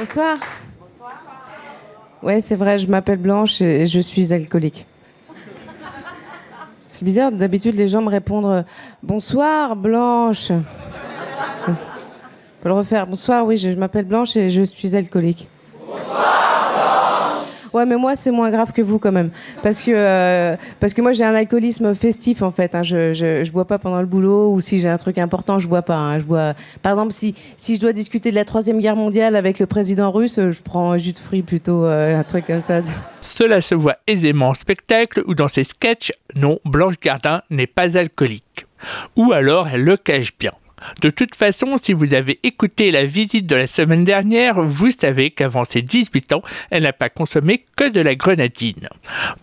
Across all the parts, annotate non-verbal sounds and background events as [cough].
Bonsoir. Ouais, c'est vrai, je m'appelle Blanche et je suis alcoolique. C'est bizarre, d'habitude les gens me répondent euh, Bonsoir Blanche. On peut le refaire. Bonsoir, oui, je, m'appelle Blanche et je suis alcoolique. Ouais, mais moi, c'est moins grave que vous quand même. Parce que, euh, parce que moi, j'ai un alcoolisme festif, en fait. Hein. Je, je, bois pas pendant le boulot ou si j'ai un truc important, je bois pas. Hein. Je bois... Par exemple, si, si je dois discuter de la Troisième Guerre mondiale avec le président russe, je prends un jus de fruits plutôt, euh, un truc comme ça. Cela se voit aisément en spectacle ou dans ses sketchs. Non, Blanche Gardin n'est pas alcoolique. Ou alors elle le cache bien. De toute façon, si vous avez écouté la visite de la semaine dernière, vous savez qu'avant ses 18 ans, elle n'a pas consommé que de la grenadine.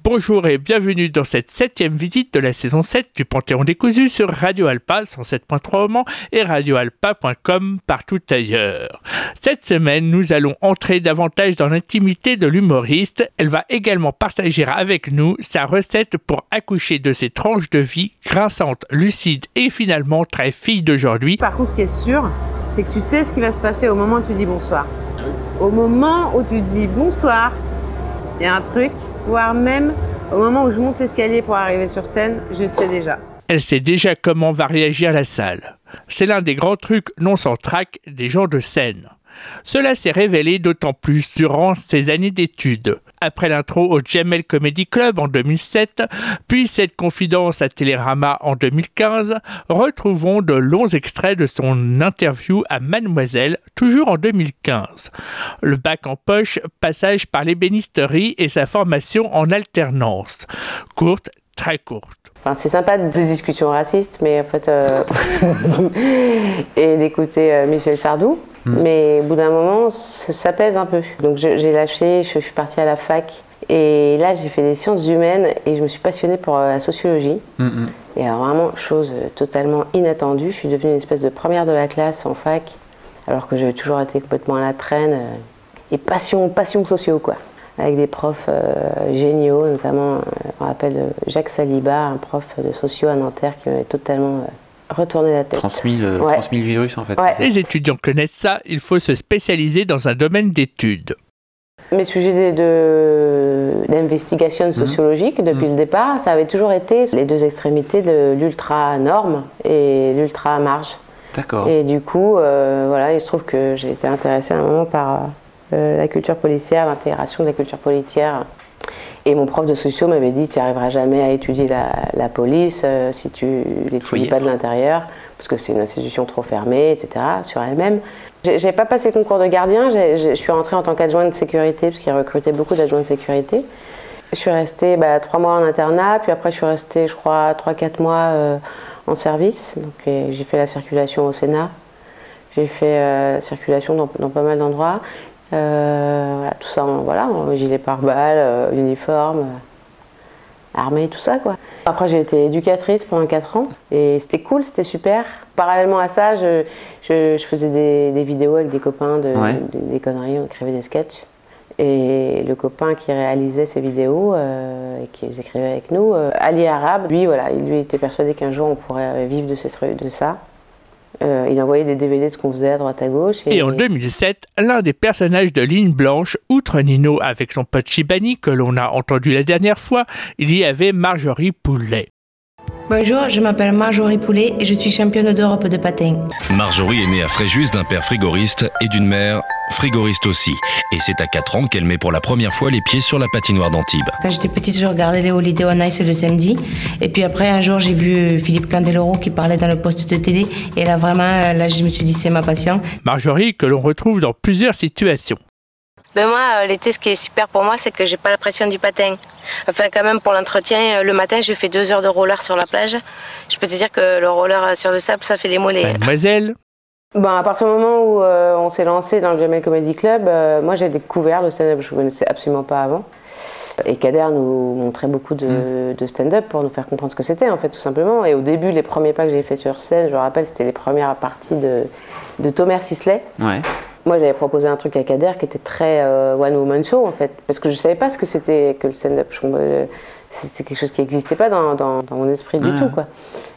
Bonjour et bienvenue dans cette septième visite de la saison 7 du Panthéon décousu sur Radio Alpa 107.3 au Mans et radioalpa.com partout ailleurs. Cette semaine, nous allons entrer davantage dans l'intimité de l'humoriste. Elle va également partager avec nous sa recette pour accoucher de ses tranches de vie grinçantes, lucides et finalement très filles d'aujourd'hui par contre, ce qui est sûr, c'est que tu sais ce qui va se passer au moment où tu dis bonsoir. Au moment où tu dis bonsoir, il y a un truc, voire même au moment où je monte l'escalier pour arriver sur scène, je sais déjà. Elle sait déjà comment va réagir la salle. C'est l'un des grands trucs non sans trac des gens de scène. Cela s'est révélé d'autant plus durant ses années d'études. Après l'intro au Jamel Comedy Club en 2007, puis cette confidence à Télérama en 2015, retrouvons de longs extraits de son interview à Mademoiselle, toujours en 2015. Le bac en poche, passage par l'ébénisterie et sa formation en alternance. Courte, très courte. C'est sympa des discussions racistes, mais en fait, euh, [laughs] et d'écouter euh, Michel Sardou. Mm. Mais au bout d'un moment, ça, pèse un peu. Donc j'ai lâché, je, suis partie à la fac. Et là, j'ai fait des sciences humaines et je me suis passionnée pour euh, la sociologie. Mm, mm. Et alors, vraiment, chose totalement inattendue, je suis devenue une espèce de première de la classe en fac, alors que j'avais toujours été complètement à la traîne. Et passion, passion sociaux, quoi. Avec des profs euh, géniaux, notamment, on rappelle Jacques Saliba, un prof de socio à Nanterre qui m'avait totalement retourner la tête. Transmis le, le virus en fait. Les étudiants connaissent ça, il faut se spécialiser dans un domaine d'études. Mes sujets d'investigation mhm. sociologique depuis mhm. le départ, ça avait toujours été les deux extrémités de l'ultra-norme et l'ultra-marge. D'accord. Et du coup, euh, voilà, il se trouve que j'ai été intéressée à un moment par euh, la culture policière, l'intégration de la culture policière et mon prof de socio m'avait dit tu n'arriveras jamais à étudier la, police euh, si tu l'étudies pas de l'intérieur, parce que c'est une institution trop fermée, etc., sur elle-même. J'ai pas passé le concours de gardien, je suis rentrée en tant qu'adjointe de sécurité, parce qu'il recrutait beaucoup d'adjoints de sécurité. Je suis restée bah, trois mois en internat, puis après je suis restée, je crois, trois, quatre mois euh, en service. Donc j'ai fait la circulation au Sénat, j'ai fait euh, la circulation dans, dans, pas mal d'endroits. Euh, voilà, tout ça, voilà, gilet pare-balles, euh, uniforme, euh, armée, tout ça quoi. Après j'ai été éducatrice pendant 4 ans et c'était cool, c'était super. Parallèlement à ça, je, je, faisais des, des, vidéos avec des copains, de, des, conneries, on écrivait des sketchs. Et le copain qui réalisait ces vidéos et qui les écrivait avec nous, Ali Arabe, lui, voilà, il lui était persuadé qu'un jour on pourrait vivre de, ces de ça. Euh, il envoyait des DVD de ce qu'on faisait à droite à gauche. Et, en 2007, l'un des personnages de Ligne Blanche, outre Nino avec son pote Chibani que l'on a entendu la dernière fois, il y avait Marjorie Poulet. Bonjour, je m'appelle Marjorie Poulet et je suis championne d'Europe de patin. Marjorie est née à Fréjus d'un père frigoriste et d'une mère frigoriste aussi. Et c'est à 4 ans qu'elle met pour la première fois les pieds sur la patinoire d'Antibes. Quand j'étais petite, je regardais les Holiday on Ice le samedi. Et puis après, un jour, j'ai vu Philippe Candeloro qui parlait dans le poste de télé. Et là, vraiment, là, je me suis dit, c'est ma passion. Marjorie, que l'on retrouve dans plusieurs situations. Ben moi, euh, l'été, ce qui est super pour moi, c'est que j'ai pas la pression du patin. Enfin, quand même, pour l'entretien, euh, le matin, je fais deux heures de roller sur la plage. Je peux te dire que le roller euh, sur le sable, ça fait des mollets. Mademoiselle ben, à partir du moment où on s'est lancé dans le Jamel Comedy Club, moi j'ai découvert le stand-up, je ne connaissais absolument pas avant. Et Kader nous montrait beaucoup de, mm. stand-up pour nous faire comprendre ce que c'était, en fait, tout simplement. Et au début, les premiers pas que j'ai fait sur scène, je me rappelle, c'était les premières parties de, de Thomas Sisley. Ouais. Moi, j'avais proposé un truc à Kader qui était très euh, one woman show en fait, parce que je savais pas ce que c'était que le stand-up. C'est quelque chose qui n'existait pas dans, dans, mon esprit du tout, quoi.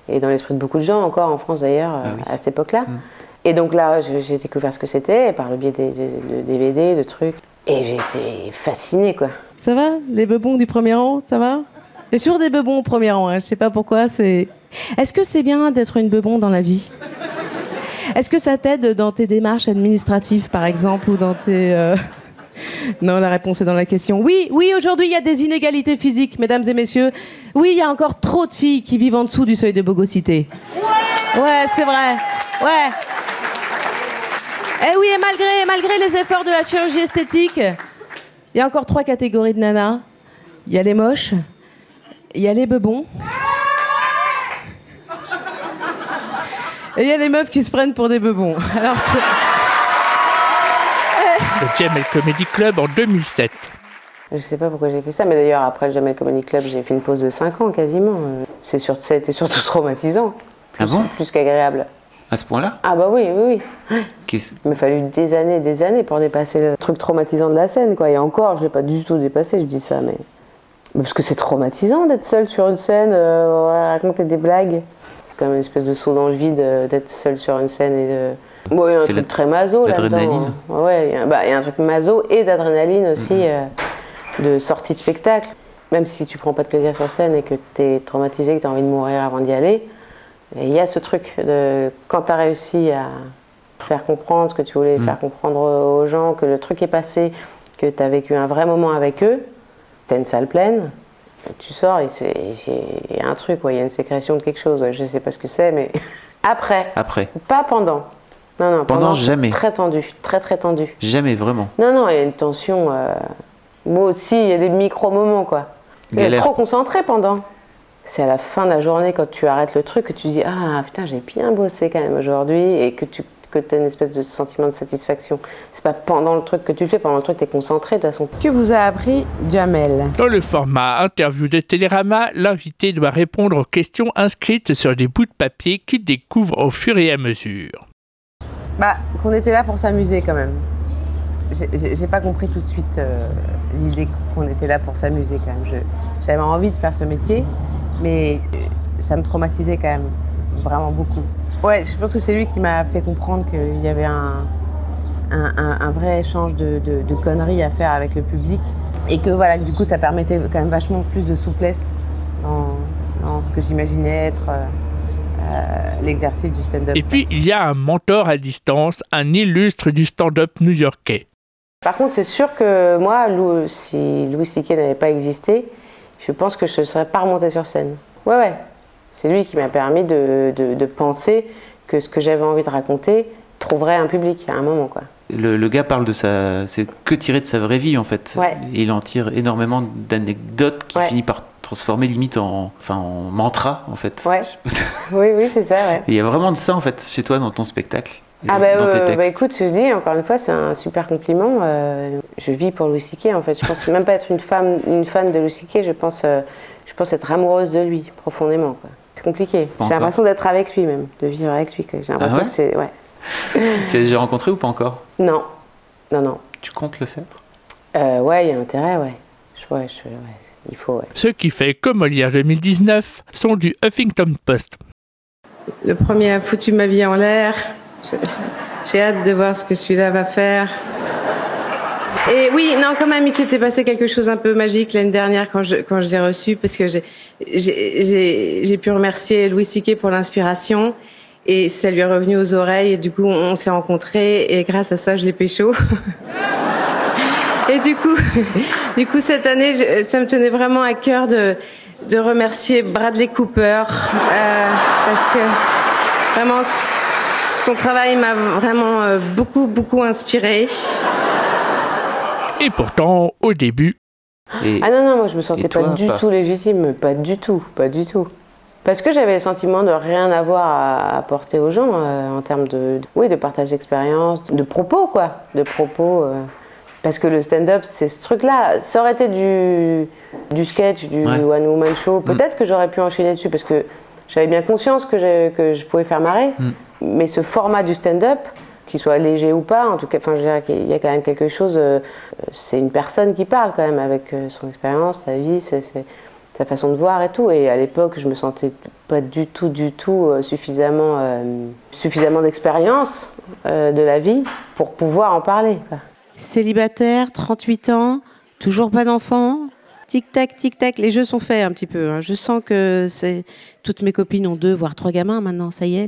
Et dans l'esprit de beaucoup de gens encore en France d'ailleurs, ah à cette époque-là. Mm. Et donc là, j'ai découvert ce que c'était par le biais des, de DVD, de trucs. Et j'ai été fascinée, quoi. Ça va? Les bebons du premier rang, ça va? Et sur des bebons au premier rang, hein, je sais pas pourquoi, c'est... Est-ce que c'est bien d'être une bebon dans la vie? Est-ce que ça t'aide dans tes démarches administratives, par exemple, ou dans tes... Euh, [laughs] non, la réponse est dans la question. Oui, oui, aujourd'hui, il y a des inégalités physiques, mesdames et messieurs. Oui, il y a encore trop de filles qui vivent en dessous du seuil de bogosité. Ouais, c'est vrai. Ouais. Eh oui, et malgré, malgré les efforts de la chirurgie esthétique, il y a encore trois catégories de nanas. Il y a les moches, il y a les bebons. Et il y a les meufs qui se prennent pour des bebons. [laughs] Alors, le Jamel Comedy Club en 2007. Je sais pas pourquoi j'ai fait ça, mais d'ailleurs après le Jamel Comedy Club, j'ai fait une pause de 5 ans quasiment. C'est sur, ça a été surtout [laughs] traumatisant. ah bon? Plus qu'agréable. À ce point-là? Ah bah oui, oui, oui. Il m'a fallu des années, des années pour dépasser le truc traumatisant de la scène, quoi. Et encore, je l'ai pas du tout dépassé, je dis ça, mais parce que c'est traumatisant d'être seul sur une scène, euh, raconter des blagues. C'est quand même une espèce de saut dans le vide euh, d'être seul sur une scène et de oui, un truc très maso là-dedans. Hein. Ouais, il y, bah, y, a un truc maso et d'adrénaline aussi, euh, de sortie de spectacle. Même si tu prends pas de plaisir sur scène et que tu es traumatisé, que tu as envie de mourir avant d'y aller, il y a ce truc de quand tu as réussi à faire comprendre ce que tu voulais mm. faire comprendre aux gens, que le truc est passé, que tu as vécu un vrai moment avec eux, tu as une salle pleine, tu sors et il y a un truc, il y a une sécrétion de quelque chose, je sais pas ce que c'est, mais [laughs] après. Après. Pas pendant. Non, non, pendant, jamais. Très tendu, très très tendu. Jamais vraiment. Non, non, il y a une tension. Euh... Moi aussi, il y a des micro-moments, quoi. Il est trop concentré pendant. C'est à la fin de la journée, quand tu arrêtes le truc, que tu dis Ah putain, j'ai bien bossé quand même aujourd'hui, et que tu que as une espèce de sentiment de satisfaction. C'est pas pendant le truc que tu le fais, pendant le truc, tu es concentré de toute façon. Que vous a appris Jamel Dans le format interview de Télérama, l'invité doit répondre aux questions inscrites sur des bouts de papier qu'il découvre au fur et à mesure. Bah, qu'on était là pour s'amuser quand même. J'ai pas compris tout de suite euh, l'idée qu'on était là pour s'amuser quand même. J'avais envie de faire ce métier, mais euh, ça me traumatisait quand même vraiment beaucoup. Ouais, je pense que c'est lui qui m'a fait comprendre qu'il y avait un, un, vrai échange de, conneries à faire avec le public et que voilà, du coup, ça permettait quand même vachement plus de souplesse dans, dans ce que j'imaginais être. Euh, euh, l'exercice du stand-up. Et puis, il y a un mentor à distance, un illustre du stand-up new-yorkais. Par contre, c'est sûr que moi, si Louis C.K. n'avait pas existé, je pense que je ne serais pas remonté sur scène. Ouais, ouais. C'est lui qui m'a permis de, de, penser que ce que j'avais envie de raconter trouverait un public à un moment, quoi. Le, gars parle de sa. C'est que tiré de sa vraie vie, en fait. Ouais. Et il en tire énormément d'anecdotes qui finit par transformer limite en, enfin, en mantra, en fait. Ouais. [laughs] oui, oui, c'est ça, ouais. Il y a vraiment de ça, en fait, chez toi, dans ton spectacle. Ah bah, euh, bah, écoute, je dis encore une fois, c'est un super compliment. Euh, je vis pour Louis C.K. en fait. Je pense même pas être une femme, une fan de Louis C.K. Je pense, euh, je pense être amoureuse de lui profondément. C'est compliqué. J'ai l'impression d'être avec lui même, de vivre avec lui. J'ai l'impression ah que c'est, ouais. tu l'as déjà rencontré ou pas encore? Non, non, non. Tu comptes le faire? Ouais, il y a intérêt, ouais. Je, ouais, je, ouais. Il faut, ouais. Ce qui fait que Molière 2019 sont du Huffington Post. Le premier a foutu ma vie en l'air. J'ai hâte de voir ce que celui-là va faire. Et oui, non, quand même, il s'était passé quelque chose un peu magique l'année dernière quand je, quand je l'ai reçu, parce que j'ai pu remercier Louis Siquet pour l'inspiration, et ça lui est revenu aux oreilles, et du coup, on s'est rencontrés, et grâce à ça, je l'ai pécho. [laughs] et du coup, [laughs] du coup, cette année, ça me tenait vraiment à cœur de, de remercier Bradley Cooper, euh, parce que vraiment, son travail m'a vraiment euh, beaucoup, beaucoup inspiré. Et pourtant, au début. ah non, non, moi je me sentais pas du tout légitime, pas du tout, pas du tout. Parce que j'avais le sentiment de rien avoir à apporter aux gens euh, en termes de, oui, de partage d'expérience, de propos, quoi. De propos. Euh. parce que le stand-up, c'est ce truc-là. Ça aurait été du, du sketch, du one-woman show. Mm. Peut-être que j'aurais pu enchaîner dessus parce que j'avais bien conscience que je, que je pouvais faire marrer. Mm. Mais ce format du stand-up, qu'il soit léger ou pas, en tout cas, enfin, je dirais qu'il y a quand même quelque chose. Euh, c'est une personne qui parle quand même avec euh, son expérience, sa vie, sa façon de voir et tout. Et à l'époque, je me sentais pas du tout, du tout suffisamment, suffisamment d'expérience de la vie pour pouvoir en parler. Célibataire, 38 ans, toujours pas d'enfant. Tic-tac, tic-tac, les jeux sont faits un petit peu. Hein. Je sens que c'est toutes mes copines ont deux, voire trois gamins maintenant, ça y est.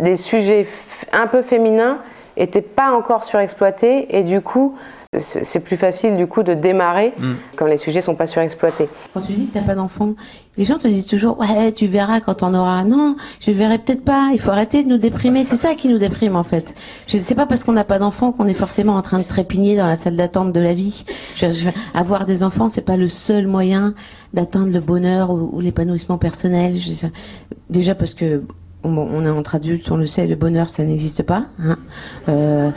Des sujets un peu féminins n'étaient pas encore surexploités et du coup, c'est plus facile du coup de démarrer mm. quand les sujets sont pas surexploités. Quand tu dis que t'as pas d'enfant, les gens te disent toujours ouais tu verras quand on aura. Non, je verrai peut-être pas. Il faut arrêter de nous déprimer. C'est ça qui nous déprime en fait. Je sais pas parce qu'on n'a pas d'enfant qu'on est forcément en train de trépigner dans la salle d'attente de la vie. Je, avoir des enfants c'est pas le seul moyen d'atteindre le bonheur ou, l'épanouissement personnel. déjà parce que on est entre adultes, on le sait, le bonheur ça n'existe pas. Hein. Euh,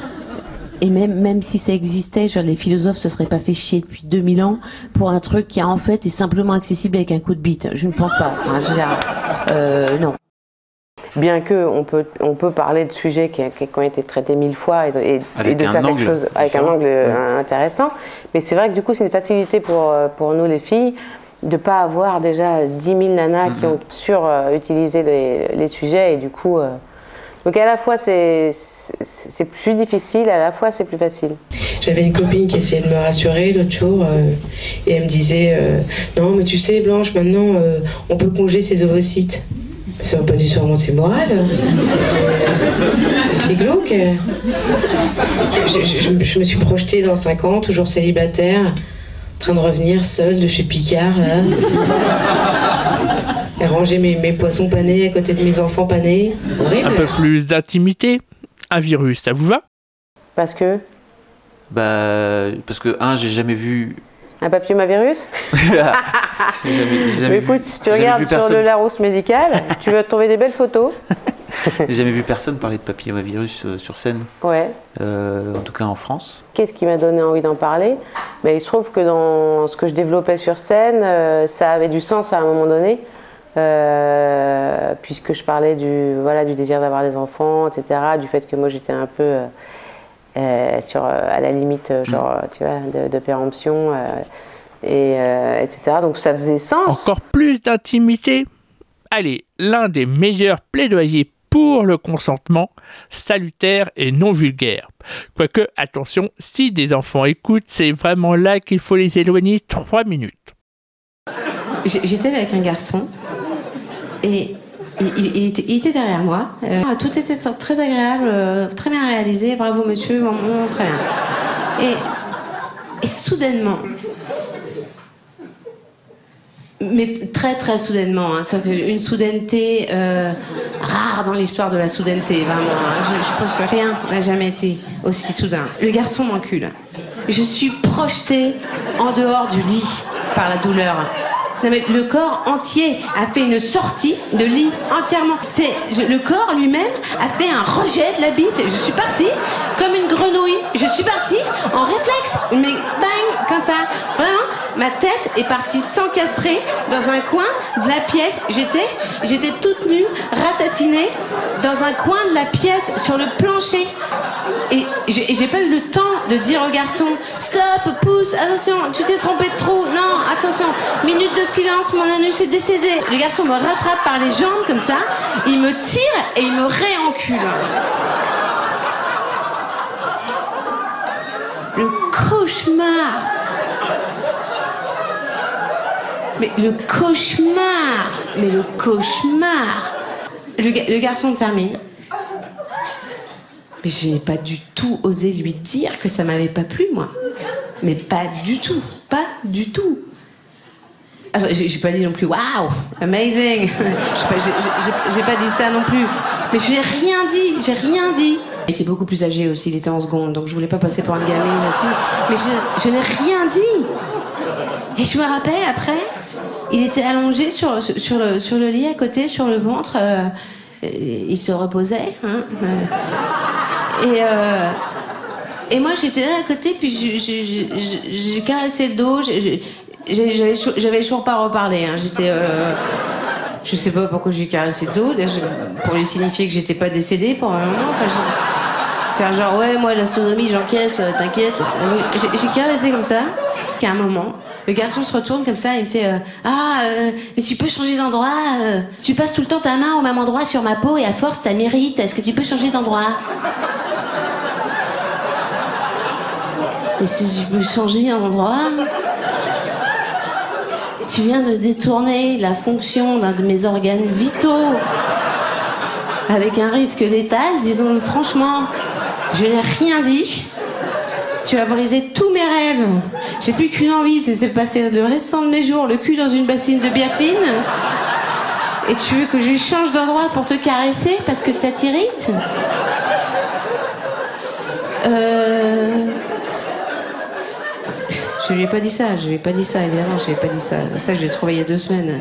et même, même si ça existait, genre, les philosophes se seraient pas fait chier depuis 2000 ans pour un truc qui, en fait, est simplement accessible avec un coup de bite. Je ne pense pas. Enfin, je veux dire, euh, non. Bien que on peut, on peut parler de sujets qui, qui ont été traités mille fois et, de faire quelque chose avec un angle intéressant, mais c'est vrai que du coup, c'est une facilité pour, pour nous, les filles, de pas avoir déjà 10 000 nanas qui mm-hmm. ont surutilisé les, les sujets et du coup. Euh, donc à la fois c'est c'est plus difficile, à la fois c'est plus facile. J'avais une copine qui essayait de me rassurer l'autre jour euh, et elle me disait euh, Non, mais tu sais, Blanche, maintenant euh, on peut congeler ses ovocytes. Ça va pas du tout remonter le moral. C'est glauque. Je, je, me suis projetée dans 5 ans, toujours célibataire, en train de revenir seule de chez Picard, là. [laughs] Et ranger mes, mes poissons panés à côté de mes enfants panés. Un peu plus d'intimité un virus, ça vous va? Parce que? Bah, parce que, un, j'ai jamais vu. Un papillomavirus [laughs] jamais, jamais écoute, si tu regardes sur le Larousse médical, tu vas trouver des belles photos. [laughs] j'ai jamais vu personne parler de papillomavirus euh, sur scène. Ouais. Euh, en tout cas en France. Qu'est-ce qui m'a donné envie d'en parler? Mais Il se trouve que dans ce que je développais sur scène, euh, ça avait du sens à un moment donné. Euh, puisque je parlais du, voilà, du désir d'avoir des enfants, etc., du fait que moi j'étais un peu sur, à la limite genre, mm. tu vois, de, péremption, et, etc. Donc ça faisait sens. Encore plus d'intimité Allez, l'un des meilleurs plaidoyers pour le consentement salutaire et non vulgaire. Quoique, attention, si des enfants écoutent, c'est vraiment là qu'il faut les éloigner trois minutes. J'étais avec un garçon et il, était, derrière moi. Euh, tout était très agréable, euh, très bien réalisé. Bravo, monsieur. très bien. Et, soudainement, mais très très soudainement, hein, une soudaineté euh, rare dans l'histoire de la soudaineté, vraiment. Hein. Je, je, pense que rien n'a jamais été aussi soudain. Le garçon m'encule. Je suis projetée en dehors du lit par la douleur. Non mais le corps entier a fait une sortie de lit entièrement. C'est le corps lui-même a fait un rejet de la bite. Je suis partie comme une grenouille. Je suis partie en réflexe, mais bang comme ça. Ma tête est partie s'encastrer dans un coin de la pièce. J'étais, j'étais toute nue, ratatinée dans un coin de la pièce sur le plancher. Et j'ai pas eu le temps de dire au garçon Stop, pousse, attention, tu t'es trompé de trou. Non, attention, minute de silence, mon anus est décédé. Le garçon me rattrape par les jambes comme ça, il me tire et il me réencule. Le cauchemar. Mais le cauchemar. Mais le cauchemar. Le, garçon termine. Mais j'ai pas du tout osé lui dire que ça m'avait pas plu, moi. Mais pas du tout. Pas du tout. J'ai pas dit non plus, waouh, amazing. J'ai pas dit ça non plus. Mais je n'ai rien dit, j'ai rien dit. Il était beaucoup plus âgé aussi, il était en seconde, donc je voulais pas passer pour une gamine aussi. Mais je, n'ai rien dit. Et je me rappelle après, il était allongé sur, sur, le, sur le lit à côté, sur le ventre. Euh, il se reposait. Hein, euh. et, euh, et moi, j'étais là à côté, puis je, caressais le dos. J'avais toujours pas reparlé. Hein, j'étais. je sais pas pourquoi je lui caressais le dos, pour lui signifier que j'étais pas décédée pour un moment. faire genre, ouais, moi, la sodomie, j'encaisse, t'inquiète. J'ai caressé comme ça, qu'à un moment, Le garçon se retourne comme ça, il me fait euh, Ah, euh, mais tu peux changer d'endroit euh, Tu passes tout le temps ta main au même endroit sur ma peau et à force ça mérite. Est-ce que tu peux changer d'endroit? Et si je peux changer d'endroit Tu viens de détourner la fonction d'un de mes organes vitaux avec un risque létal, disons-le franchement. Je n'ai rien dit. Tu as brisé tous mes rêves. J'ai plus qu'une envie, c'est de passer le restant de mes jours le cul dans une bassine de biafine. Et tu veux que je change d'endroit pour te caresser parce que ça t'irrite? Euh. Je lui ai pas dit ça, je lui ai pas dit ça, évidemment, je lui ai pas dit ça. Ça, je l'ai trouvé il y a deux semaines.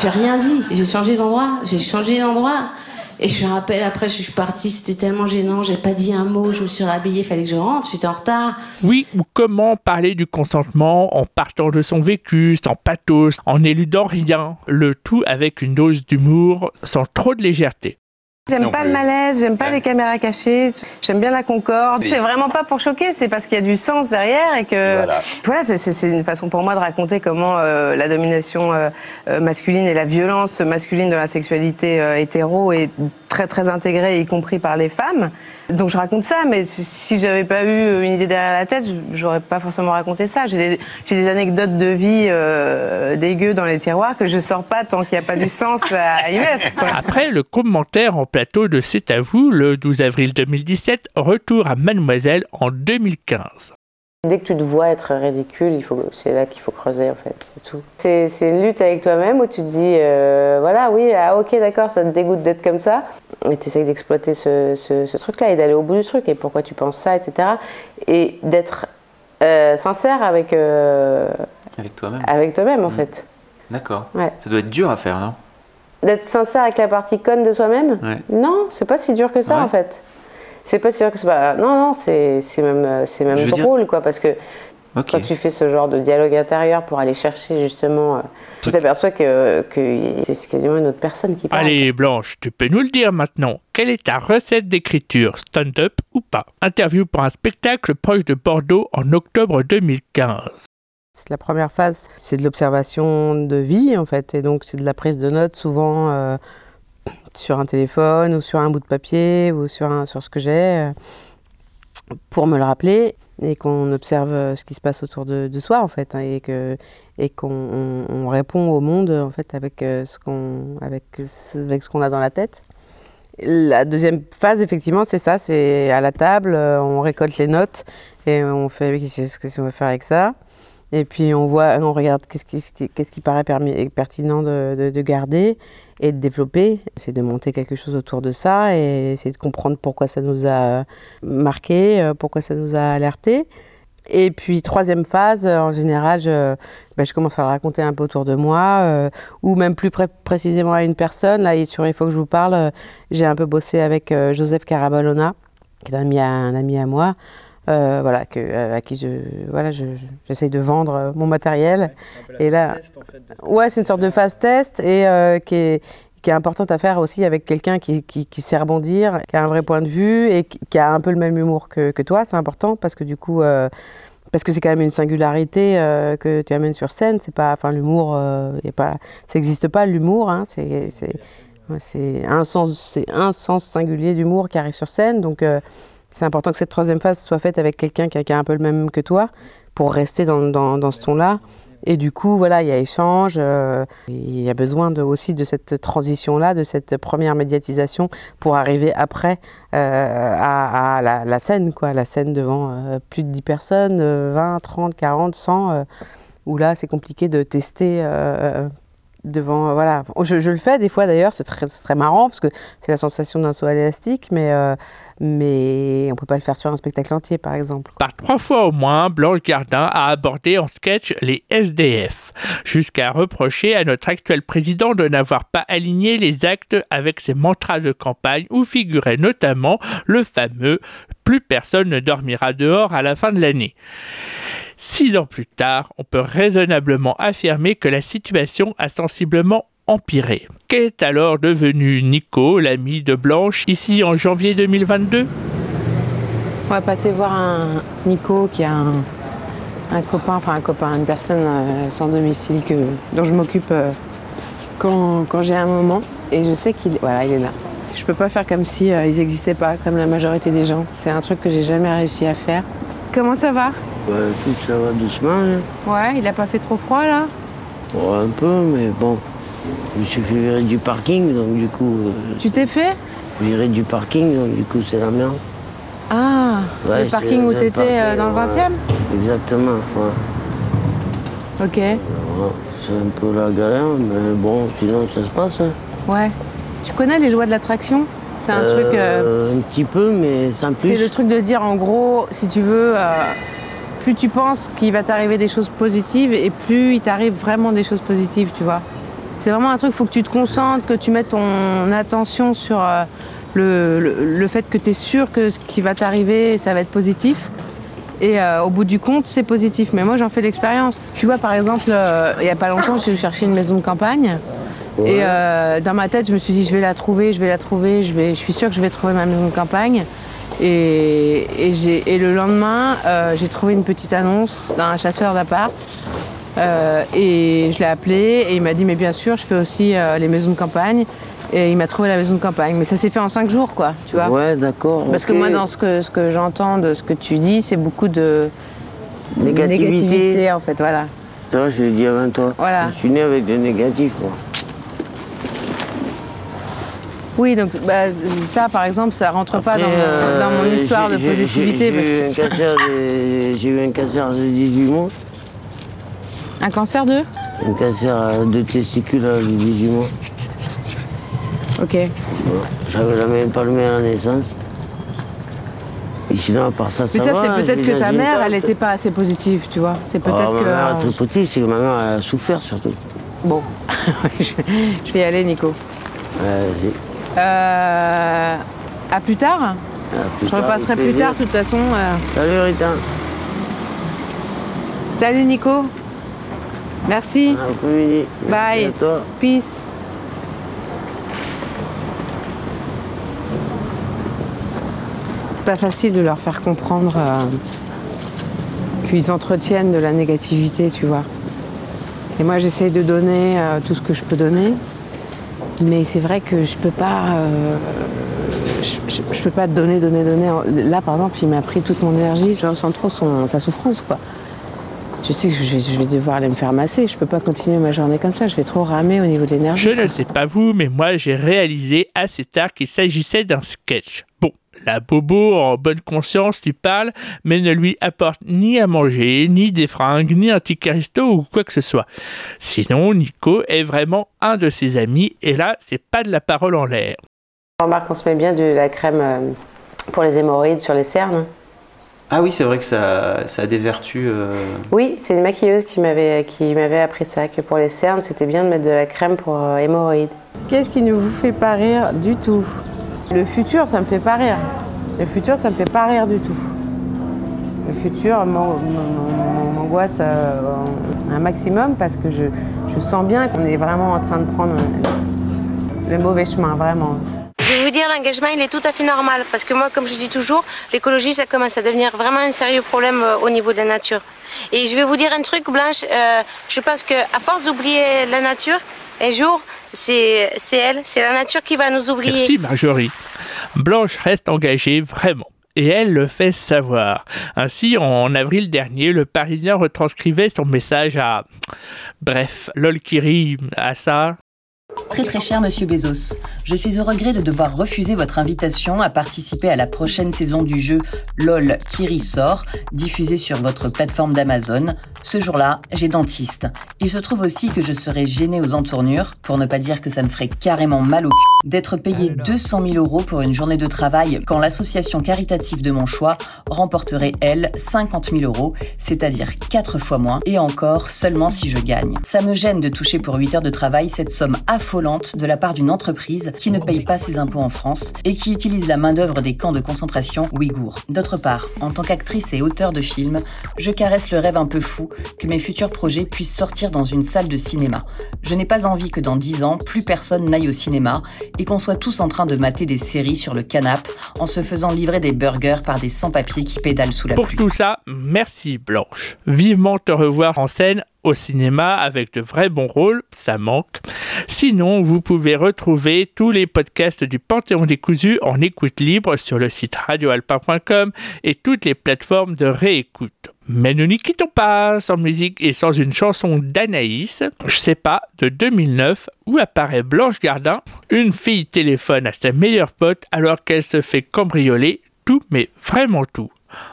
J'ai rien dit, j'ai changé d'endroit, j'ai changé d'endroit. Et je me rappelle, après, je suis partie, c'était tellement gênant, j'ai pas dit un mot, je me suis rhabillée, fallait que je rentre, j'étais en retard. Oui, ou comment parler du consentement en partant de son vécu, sans pathos, en éludant rien, le tout avec une dose d'humour, sans trop de légèreté. J'aime pas le malaise, j'aime pas les caméras cachées, j'aime bien la concorde. C'est vraiment pas pour choquer, c'est parce qu'il y a du sens derrière et que voilà, c'est une façon pour moi de raconter comment euh, la domination euh, euh, masculine et la violence masculine de la sexualité hétéro est très très intégrée, y compris par les femmes. Donc je raconte ça, mais si j'avais pas eu une idée derrière la tête, j'aurais pas forcément raconté ça. J'ai des, des, anecdotes de vie euh, dégueu dans les tiroirs que je sors pas tant qu'il n'y a pas du sens à y mettre. Après le commentaire en plateau de C'est à vous, le 12 avril 2017, retour à Mademoiselle en 2015. Dès que tu te vois être ridicule, c'est là qu'il faut creuser en fait, c'est tout. C'est, une lutte avec toi-même où tu te dis, euh, voilà, oui, ah ok, d'accord, ça te dégoûte d'être comme ça, mais tu essayes d'exploiter ce, truc-là et d'aller au bout du truc et pourquoi tu penses ça, etc. Et d'être euh, sincère avec, euh, avec toi-même. Avec toi-même en mmh. fait. D'accord. Ça doit être dur à faire, non? D'être sincère avec la partie conne de soi-même? Non, c'est pas si dur que ça en fait c'est pas sûr que c'est pas. Non, non, c'est même, c'est même drôle, quoi, parce que quand tu fais ce genre de dialogue intérieur pour aller chercher justement. Euh, tu t'aperçois que, que c'est quasiment une autre personne qui parle. Allez, Blanche, tu peux nous le dire maintenant. Quelle est ta recette d'écriture, stand-up ou pas? Interview pour un spectacle proche de Bordeaux en octobre 2015. La première phase, c'est de l'observation de vie, en fait, et donc c'est de la prise de notes, souvent. Euh, sur un téléphone ou sur un bout de papier ou sur, un, sur ce que j'ai euh, pour me le rappeler et qu'on observe euh, ce qui se passe autour de, soi en fait hein, et que et qu'on répond au monde en fait avec euh, ce qu'on avec, avec ce qu'on a dans la tête. La deuxième phase effectivement c'est ça, c'est à la table, on récolte les notes et on fait qu'est-ce qu'on va faire avec ça? Et puis on voit, on regarde qu'est-ce qui, paraît pertinent de, de, garder et de développer. C'est de monter quelque chose autour de ça et essayer de comprendre pourquoi ça nous a marqué, euh, pourquoi ça nous a alerté. Et puis troisième phase, en général, je, ben, je commence à le raconter un peu autour de moi, euh, ou même plus précisément à une personne. Là, sur Il faut que je vous parle, euh, j'ai un peu bossé avec Joseph Carabalona, qui est un ami à moi. Euh, voilà, que, euh, à qui je, voilà, j'essaye de vendre euh, mon matériel. Et là, ouais, c'est une sorte de phase test et qui est qui est importante à faire aussi avec quelqu'un qui, qui, qui, sait rebondir, qui a un vrai point de vue et qui, a un peu le même humour que, que toi. C'est important parce que du coup, parce que c'est quand même une singularité que tu amènes sur scène. C'est pas, enfin, l'humour, y a pas, ça n'existe pas l'humour. Hein, c'est, c'est, un sens, c'est un sens singulier d'humour qui arrive sur scène. Donc c'est important que cette troisième phase soit faite avec quelqu'un qui, a un peu le même que toi pour rester dans, dans, ce ton-là. Et du coup, voilà, il y a échange, euh, il y a besoin aussi de cette transition-là, de cette première médiatisation pour arriver après euh, à, la, scène, quoi, la scène devant euh, plus de 10 personnes, 20, 30, 40, 100, où là, c'est compliqué de tester devant voilà je, je, le fais des fois d'ailleurs c'est très, très marrant parce que c'est la sensation d'un saut élastique mais mais on ne peut pas le faire sur un spectacle entier, par exemple. Par trois fois au moins, Blanche Gardin a abordé en sketch les SDF, jusqu'à reprocher à notre actuel président de n'avoir pas aligné les actes avec ses mantras de campagne où figurait notamment le fameux Plus personne ne dormira dehors à la fin de l'année. Six ans plus tard, on peut raisonnablement affirmer que la situation a sensiblement empiré. Qu'est alors devenu Nico, l'ami de Blanche, ici en janvier 2022 On va passer voir un Nico qui a un copain, enfin un copain, une personne euh, sans domicile que, dont je m'occupe euh, quand, quand j'ai un moment. Et je sais qu'il voilà, il est là. Je peux pas faire comme si euh, ils n'existaient pas, comme la majorité des gens. C'est un truc que j'ai jamais réussi à faire. Comment ça va? Bah écoute, ça va doucement. hein. Ouais, il a pas fait trop froid là? Un peu, mais bon. Je me suis fait virer du parking, donc du coup. euh, Tu t'es fait virer du parking, donc du coup, c'est la merde. Ah, Ouais, le parking c'est- où c'est t'étais euh, dans le parking, 20 e. Exactement, ouais. Ok, Voilà. C'est un peu la galère, mais bon, sinon, ça se passe. hein. ouais. Tu connais les lois de l'attraction? C'est un truc. euh, Un petit peu, mais sans plus. C'est le truc de dire en gros, si tu veux, euh, plus tu penses qu'il va t'arriver des choses positives et plus il t'arrive vraiment des choses positives, tu vois. C'est vraiment un truc, il faut que tu te concentres, que tu mettes ton attention sur euh, le, le- le fait que tu es sûr que ce qui va t'arriver, ça va être positif. Et euh, au bout du compte, c'est positif. Mais moi, j'en fais l'expérience. Tu vois, par exemple, euh, il n'y a pas longtemps, j'ai cherché une maison de campagne. Et euh, dans ma tête, je me suis dit, je vais la trouver, je vais la trouver, je, vais, je suis sûre que je vais trouver ma maison de campagne. Et, et, j'ai- et le lendemain, j'ai trouvé une petite annonce d'un chasseur d'appart. Euh, et je l'ai appelé et il m'a dit, mais bien sûr, je fais aussi euh, les maisons de campagne. Et il m'a trouvé la maison de campagne. Mais ça s'est fait en cinq jours, quoi, tu vois. Ouais, d'accord. Parce que moi, dans ce que, ce que j'entends de ce que tu dis, c'est beaucoup de Négativité. négativité, en fait, voilà. Vois, je l'ai dit avant toi. Voilà. Je suis né avec le négatif, quoi. Oui, donc bah, ça, par exemple, ça rentre pas dans, mon- euh, dans mon histoire de positivité. j'ai eu que- un cancer de- J'ai eu un cancer de 18 mois. Un cancer de Un cancer euh, de testicules à 18 mois. Ok. Ouais. J'avais la même palmée à la naissance. Et sinon, à part ça, ça Mais ça, c'est peut-être je vais que ta mère, elle n'était pas assez positive, tu vois. C'est peut-être Ah, ma que. mère, très petite, c'est que ma mère elle a souffert surtout. Bon, [laughs] je vais- y aller, Nico. Euh, Euh, à plus tard. à plus Je repasserai plus tard, de toute façon. euh. Salut Rita. Salut, Nico. Merci. Merci Bye. Peace. C'est pas facile de leur faire comprendre euh, qu'ils entretiennent de la négativité, tu vois. Et moi, j'essaye de donner euh, tout ce que je peux donner, mais c'est vrai que je peux pas. euh, je, je- je peux pas donner, donner, donner. Là, par exemple, il m'a pris toute mon énergie. Je ressens trop son, sa souffrance, quoi. Je sais que je vais, je vais devoir aller me faire masser. Je peux pas continuer ma journée comme ça. Je vais trop ramer au niveau de l'énergie. Je ne sais pas vous, mais moi j'ai réalisé assez tard qu'il s'agissait d'un sketch. Bon, la bobo en bonne conscience lui parle, mais ne lui apporte ni à manger, ni des fringues, ni un ticket resto ou quoi que ce soit. Sinon, Nico est vraiment un de ses amis, et là, c'est pas de la parole en l'air. Remarque, on se met bien de la crème euh, pour les hémorroïdes sur les cernes. Ah oui, c'est vrai que ça, ça a des vertus. euh, Oui, c'est une maquilleuse qui m'avait qui m'avait appris ça, que pour les cernes, c'était bien de mettre de la crème pour euh, hémorroïdes. Qu'est-ce qui ne vous fait pas rire du tout? Le futur, ça me fait pas rire. Le futur, ça me fait pas rire du tout. Le futur m'an- m'an- m'angoisse euh, un maximum parce que je, je sens bien qu'on est vraiment en train de prendre le mauvais chemin, vraiment. Je vais vous dire, l'engagement, il est tout à fait normal. Parce que moi, comme je dis toujours, l'écologie, ça commence à devenir vraiment un sérieux problème euh, au niveau de la nature. Et je vais vous dire un truc, Blanche. euh, je pense qu'à force d'oublier la nature, un jour, c'est elle, c'est la nature qui va nous oublier. Merci Marjorie. Blanche reste engagée vraiment. Et elle le fait savoir. Ainsi, en avril dernier, le Parisien retranscrivait son message à... Bref, lol qui rime à ça. Très très cher Monsieur Bezos, je suis au regret de devoir refuser votre invitation à participer à la prochaine saison du jeu LOL qui sort, diffusé sur votre plateforme d'Amazon. Ce jour-là, j'ai dentiste. Il se trouve aussi que je serai gêné aux entournures, pour ne pas dire que ça me ferait carrément mal au cul, d'être payé 200 000 euros pour une journée de travail quand l'association caritative de mon choix remporterait, elle, 50 000 euros, c'est-à-dire 4 fois moins, et encore seulement si je gagne. Ça me gêne de toucher pour 8 heures de travail cette somme affolante de la part d'une entreprise qui ne paye pas ses impôts en France et qui utilise la main-d'œuvre des camps de concentration ouïghours. D'autre part, en tant qu'actrice et auteur de films, je caresse le rêve un peu fou que mes futurs projets puissent sortir dans une salle de cinéma. Je n'ai pas envie que dans 10 ans, plus personne n'aille au cinéma et qu'on soit tous en train de mater des séries sur le canapé en se faisant livrer des burgers par des sans-papiers qui pédalent sous la Pour tout ça, merci Blanche. Vivement te revoir en scène au cinéma avec de vrais bons rôles, ça manque. Sinon, vous pouvez retrouver tous les podcasts du Panthéon des Cousus en écoute libre sur le site radioalpa.com et toutes les plateformes de réécoute. Mais nous n'y quittons pas sans musique et sans une chanson d'Anaïs, je sais pas, de 2009, où apparaît Blanche Gardin. Une fille téléphone à sa meilleure pote alors qu'elle se fait cambrioler tout, mais vraiment tout.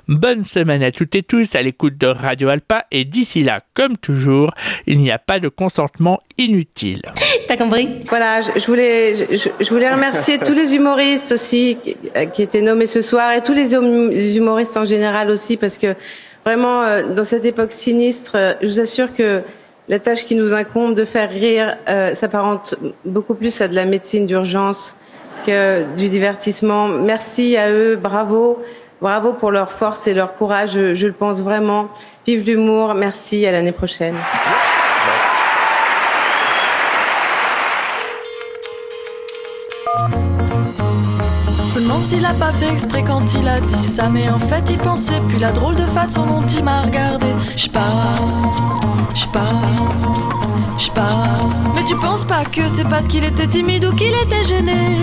Bonne semaine à toutes et tous à l'écoute de Radio Alpa et d'ici là, comme toujours, il n'y a pas de consentement inutile. T'as compris? Voilà, je, voulais, je, voulais remercier tous les humoristes aussi qui, euh, qui, étaient nommés ce soir et tous les hum, humoristes en général aussi parce que vraiment euh, dans cette époque sinistre, euh, je vous assure que la tâche qui nous incombe de faire rire s'apparente beaucoup plus à de la médecine d'urgence que du divertissement. Merci à eux, bravo. Bravo pour leur force et leur courage, je, le pense vraiment. Vive l'humour, merci, à l'année prochaine. S'il a pas fait exprès quand il a dit ça, mais en fait il pensait. Puis la drôle de façon dont il m'a regardé. Je pas, je pas, je pas. Mais tu penses pas que c'est parce qu'il était timide ou qu'il était gêné?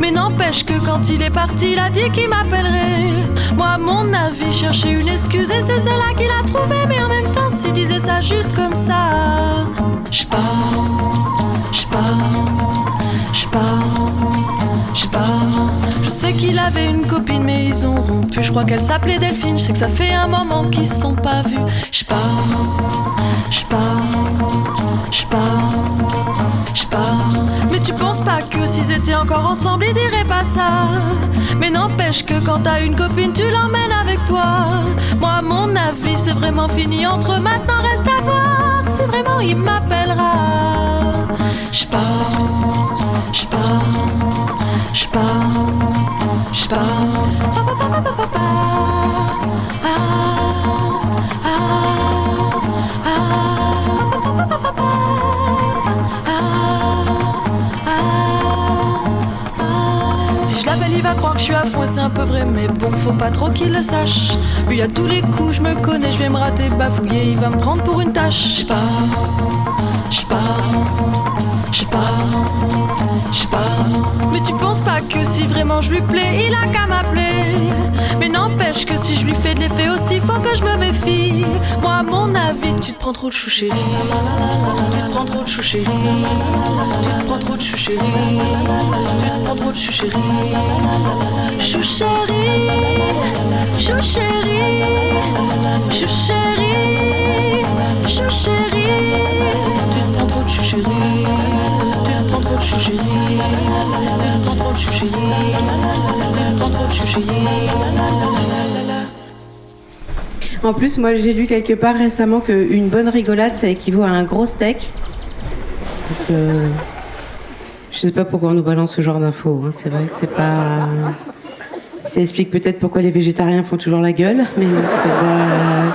Mais n'empêche que quand il est parti, il a dit qu'il m'appellerait. Moi, mon avis, chercher une excuse et c'est celle-là qu'il a trouvée. Mais en même temps, s'il disait ça juste comme ça, je pas, je pas, je pas, je pas. Je sais qu'il avait une copine, mais ils ont rompu. Je crois qu'elle s'appelait Delphine. Je sais que ça fait un moment qu'ils se sont pas vus. Je pas, je pas, je pas, je pas. Mais tu penses pas s'ils étaient encore ensemble, ils diraient pas ça. Mais n'empêche que quand t'as une copine, tu l'emmènes avec toi. Moi, mon avis, c'est vraiment fini entre. Maintenant, reste à voir si vraiment il m'appellera. Je pas, je pas, je pas, je il je suis à fond c'est un peu vrai, mais bon, faut pas trop qu'il le sache. Puis à tous les coups, je me connais, je vais me rater, bafouiller, il va me prendre pour une tâche. J'pars, j'pars, j'pars, j'pars. Mais tu penses pas que si vraiment je lui plais, il a qu'à m'appeler. Mais n'empêche que si je lui fais de l'effet aussi, faut que je me méfie. Moi, mon avis, prends trop de chou Tu te prends trop de chou Tu te prends trop de chou Tu te prends trop de chou Chou chéri, chou chéri, chou chéri, chou chéri. Tu te prends trop de chou Tu te prends trop de chou Tu te prends trop de chou Tu te prends trop de chou En plus, moi j'ai lu quelque part récemment qu'une bonne rigolade ça équivaut à un gros steak. Donc, euh, je sais pas pourquoi on nous balance ce genre d'infos. Hein. C'est vrai que c'est pas. Ça explique peut-être pourquoi les végétariens font toujours la gueule, mais bah,